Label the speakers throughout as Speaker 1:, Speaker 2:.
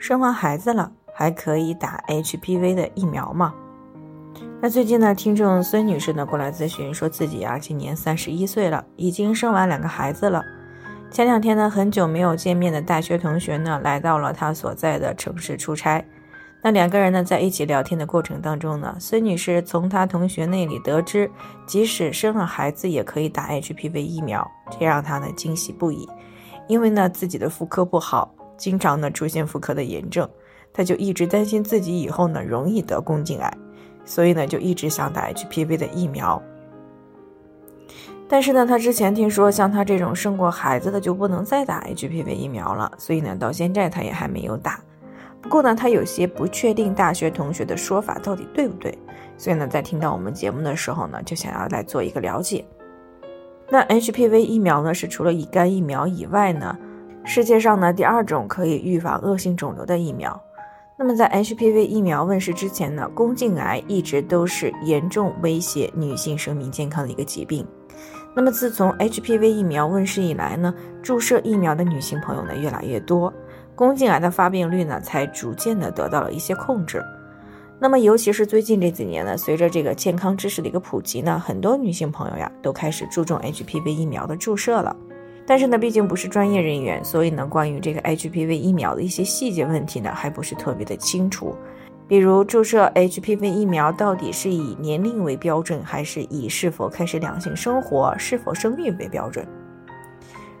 Speaker 1: 生完孩子了，还可以打 HPV 的疫苗吗？那最近呢，听众孙女士呢过来咨询，说自己啊今年三十一岁了，已经生完两个孩子了。前两天呢，很久没有见面的大学同学呢来到了她所在的城市出差。那两个人呢在一起聊天的过程当中呢，孙女士从她同学那里得知，即使生了孩子也可以打 HPV 疫苗，这让她呢惊喜不已，因为呢自己的妇科不好。经常呢出现妇科的炎症，他就一直担心自己以后呢容易得宫颈癌，所以呢就一直想打 HPV 的疫苗。但是呢，他之前听说像他这种生过孩子的就不能再打 HPV 疫苗了，所以呢到现在他也还没有打。不过呢，他有些不确定大学同学的说法到底对不对，所以呢在听到我们节目的时候呢，就想要来做一个了解。那 HPV 疫苗呢是除了乙肝疫苗以外呢？世界上呢，第二种可以预防恶性肿瘤的疫苗。那么在 HPV 疫苗问世之前呢，宫颈癌一直都是严重威胁女性生命健康的一个疾病。那么自从 HPV 疫苗问世以来呢，注射疫苗的女性朋友呢越来越多，宫颈癌的发病率呢才逐渐的得到了一些控制。那么尤其是最近这几年呢，随着这个健康知识的一个普及呢，很多女性朋友呀都开始注重 HPV 疫苗的注射了。但是呢，毕竟不是专业人员，所以呢，关于这个 HPV 疫苗的一些细节问题呢，还不是特别的清楚。比如注射 HPV 疫苗到底是以年龄为标准，还是以是否开始两性生活、是否生育为标准？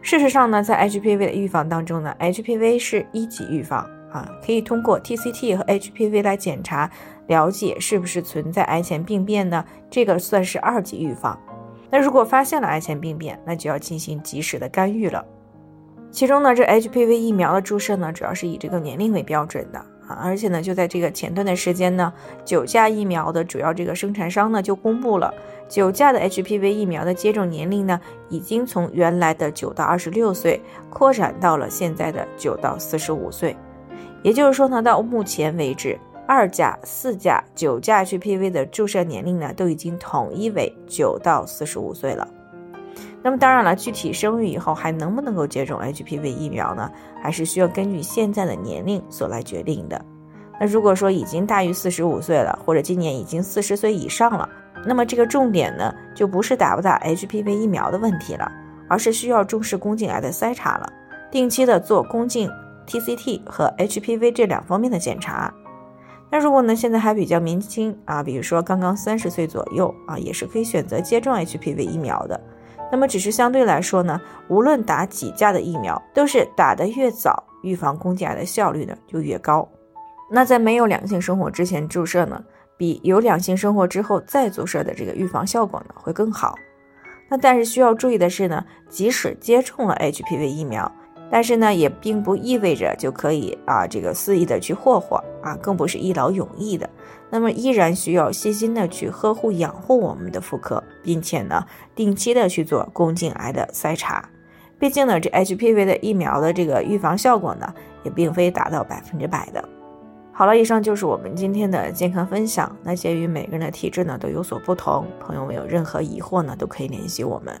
Speaker 1: 事实上呢，在 HPV 的预防当中呢，HPV 是一级预防啊，可以通过 TCT 和 HPV 来检查了解是不是存在癌前病变呢，这个算是二级预防。那如果发现了癌前病变，那就要进行及时的干预了。其中呢，这 HPV 疫苗的注射呢，主要是以这个年龄为标准的啊，而且呢，就在这个前段的时间呢，九价疫苗的主要这个生产商呢就公布了，九价的 HPV 疫苗的接种年龄呢，已经从原来的九到二十六岁扩展到了现在的九到四十五岁，也就是说呢，到目前为止。二价、四价、九价 HPV 的注射年龄呢，都已经统一为九到四十五岁了。那么当然了，具体生育以后还能不能够接种 HPV 疫苗呢？还是需要根据现在的年龄所来决定的。那如果说已经大于四十五岁了，或者今年已经四十岁以上了，那么这个重点呢，就不是打不打 HPV 疫苗的问题了，而是需要重视宫颈癌的筛查了，定期的做宫颈 TCT 和 HPV 这两方面的检查。那如果呢，现在还比较年轻啊，比如说刚刚三十岁左右啊，也是可以选择接种 HPV 疫苗的。那么只是相对来说呢，无论打几价的疫苗，都是打得越早，预防宫颈癌的效率呢就越高。那在没有两性生活之前注射呢，比有两性生活之后再注射的这个预防效果呢会更好。那但是需要注意的是呢，即使接种了 HPV 疫苗。但是呢，也并不意味着就可以啊，这个肆意的去霍霍啊，更不是一劳永逸的。那么依然需要细心的去呵护养护我们的妇科，并且呢，定期的去做宫颈癌的筛查。毕竟呢，这 HPV 的疫苗的这个预防效果呢，也并非达到百分之百的。好了，以上就是我们今天的健康分享。那鉴于每个人的体质呢都有所不同，朋友们有任何疑惑呢，都可以联系我们。